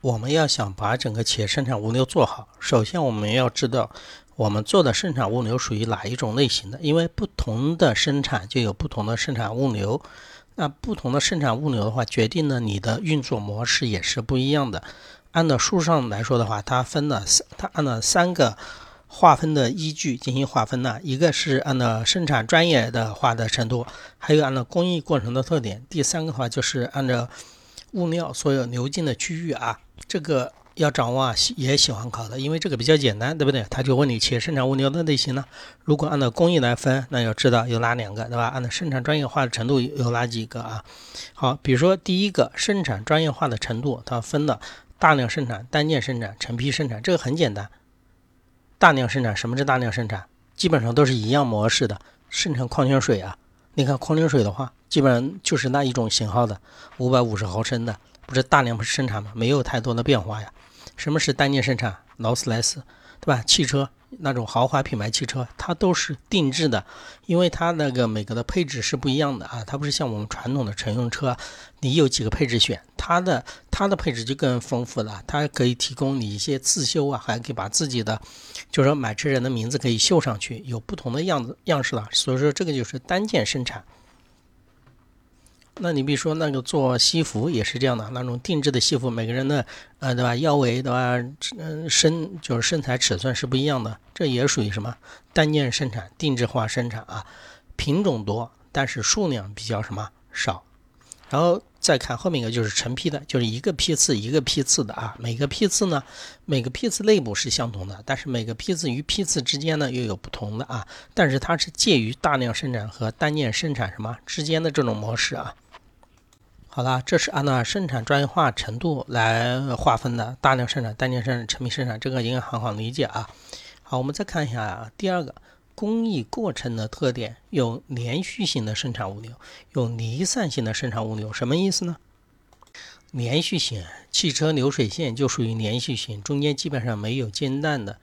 我们要想把整个企业生产物流做好，首先我们要知道我们做的生产物流属于哪一种类型的，因为不同的生产就有不同的生产物流。那不同的生产物流的话，决定了你的运作模式也是不一样的。按照书上来说的话，它分了三，它按照三个划分的依据进行划分的，一个是按照生产专业的化的程度，还有按照工艺过程的特点，第三个的话就是按照物料所有流进的区域啊。这个要掌握啊，也喜欢考的，因为这个比较简单，对不对？他就问你企业生产物流的类型呢。如果按照工艺来分，那要知道有哪两个，对吧？按照生产专业化的程度有哪几个啊？好，比如说第一个生产专业化的程度，它分了大量生产、单件生产、成批生产。这个很简单，大量生产，什么是大量生产？基本上都是一样模式的，生产矿泉水啊。你看矿泉水的话，基本上就是那一种型号的，五百五十毫升的。不是大量生产吗？没有太多的变化呀。什么是单件生产？劳斯莱斯，对吧？汽车那种豪华品牌汽车，它都是定制的，因为它那个每个的配置是不一样的啊。它不是像我们传统的乘用车，你有几个配置选，它的它的配置就更丰富了。它可以提供你一些自修啊，还可以把自己的，就是说买车人的名字可以绣上去，有不同的样子样式了。所以说这个就是单件生产。那你比如说那个做西服也是这样的，那种定制的西服，每个人的呃对吧，腰围对吧，嗯身就是身材尺寸是不一样的，这也属于什么单件生产、定制化生产啊，品种多，但是数量比较什么少。然后再看后面一个就是成批的，就是一个批次一个批次的啊，每个批次呢，每个批次内部是相同的，但是每个批次与批次之间呢又有不同的啊，但是它是介于大量生产和单件生产什么之间的这种模式啊。好了，这是按照生产专业化程度来划分的，大量生产、单件生产、成品生产，这个应该很好理解啊。好，我们再看一下啊第二个工艺过程的特点，有连续性的生产物流，有离散性的生产物流，什么意思呢？连续性，汽车流水线就属于连续性，中间基本上没有间断的。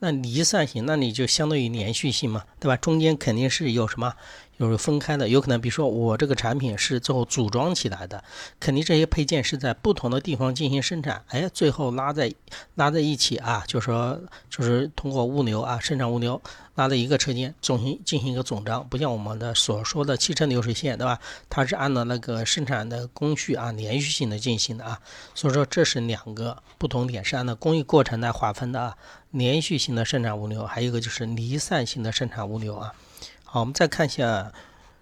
那离散型，那你就相当于连续性嘛，对吧？中间肯定是有什么，就是分开的，有可能比如说我这个产品是最后组装起来的，肯定这些配件是在不同的地方进行生产，哎，最后拉在拉在一起啊，就是说就是通过物流啊，生产物流拉在一个车间，进行进行一个总章，不像我们的所说的汽车流水线，对吧？它是按照那个生产的工序啊，连续性的进行的啊，所以说这是两个不同点，是按照工艺过程来划分的啊。连续性的生产物流，还有一个就是离散性的生产物流啊。好，我们再看一下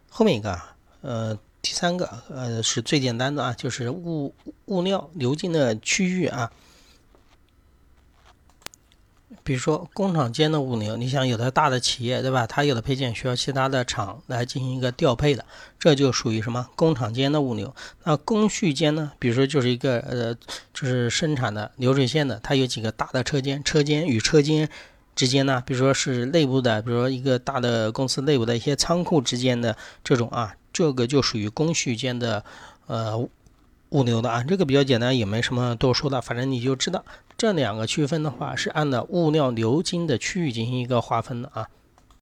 后面一个，呃，第三个，呃，是最简单的啊，就是物物料流进的区域啊。比如说工厂间的物流，你想有的大的企业对吧？它有的配件需要其他的厂来进行一个调配的，这就属于什么工厂间的物流。那工序间呢？比如说就是一个呃，就是生产的流水线的，它有几个大的车间，车间与车间之间呢，比如说是内部的，比如说一个大的公司内部的一些仓库之间的这种啊，这个就属于工序间的呃物流的啊。这个比较简单，也没什么多说的，反正你就知道。这两个区分的话，是按照物料流经的区域进行一个划分的啊。